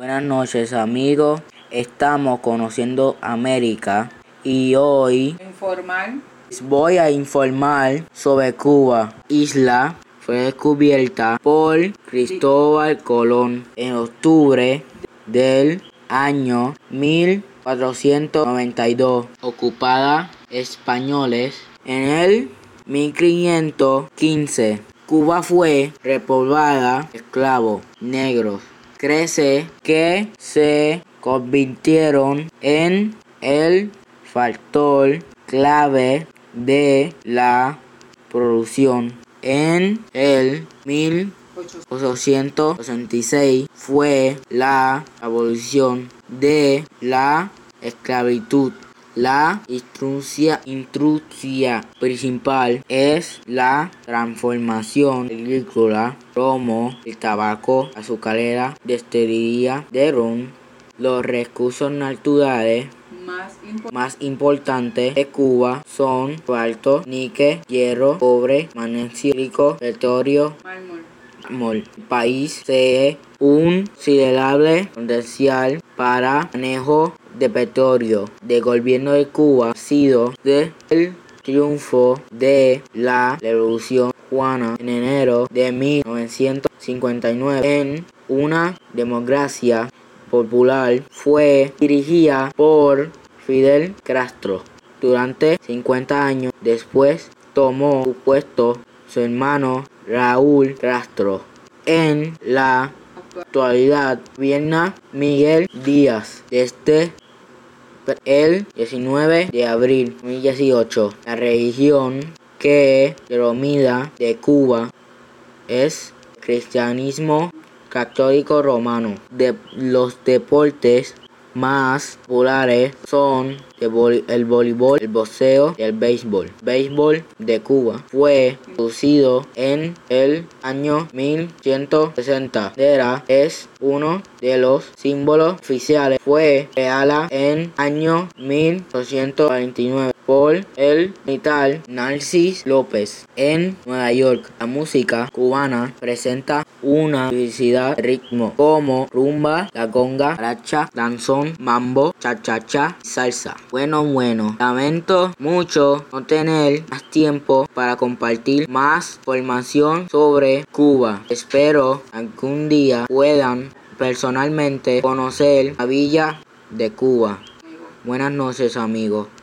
Buenas noches amigos, estamos conociendo América y hoy Informar. voy a informar sobre Cuba. Isla fue descubierta por Cristóbal Colón en octubre del año 1492, ocupada españoles en el 1515. Cuba fue repoblada esclavos negros. Crece que se convirtieron en el factor clave de la producción. En el 1866 fue la abolición de la esclavitud. La instrucción principal es la transformación agrícola, como el tabaco, azucarera, destilería de ron, los recursos naturales Más importante. más importantes de Cuba son cuarto, níquel, hierro, cobre, magnesio, petróleo, Mármol. mol. El país posee un considerable potencial para manejo de petróleo. El gobierno de Cuba ha sido de el triunfo de la Revolución Cubana en enero de 1959 en una democracia popular fue dirigida por Fidel Castro. Durante 50 años después tomó su puesto su hermano Raúl Castro. En la actualidad gobierna Miguel Díaz desde el 19 de abril de 2018. La religión que predomina de Cuba es cristianismo católico romano. De los deportes más populares son el, voleibol, el boxeo y el béisbol. Béisbol de Cuba fue introducido en el año 1160. Era es uno de los símbolos oficiales. Fue creada en año 1849 por el militar Narcis López en Nueva York. La música cubana presenta una diversidad de ritmos como rumba, la conga, racha, danzón, mambo, cha-cha-cha, salsa. Bueno, bueno, lamento mucho no tener más tiempo para compartir más información sobre Cuba. Espero algún día puedan personalmente conocer la villa de Cuba. Buenas noches amigos.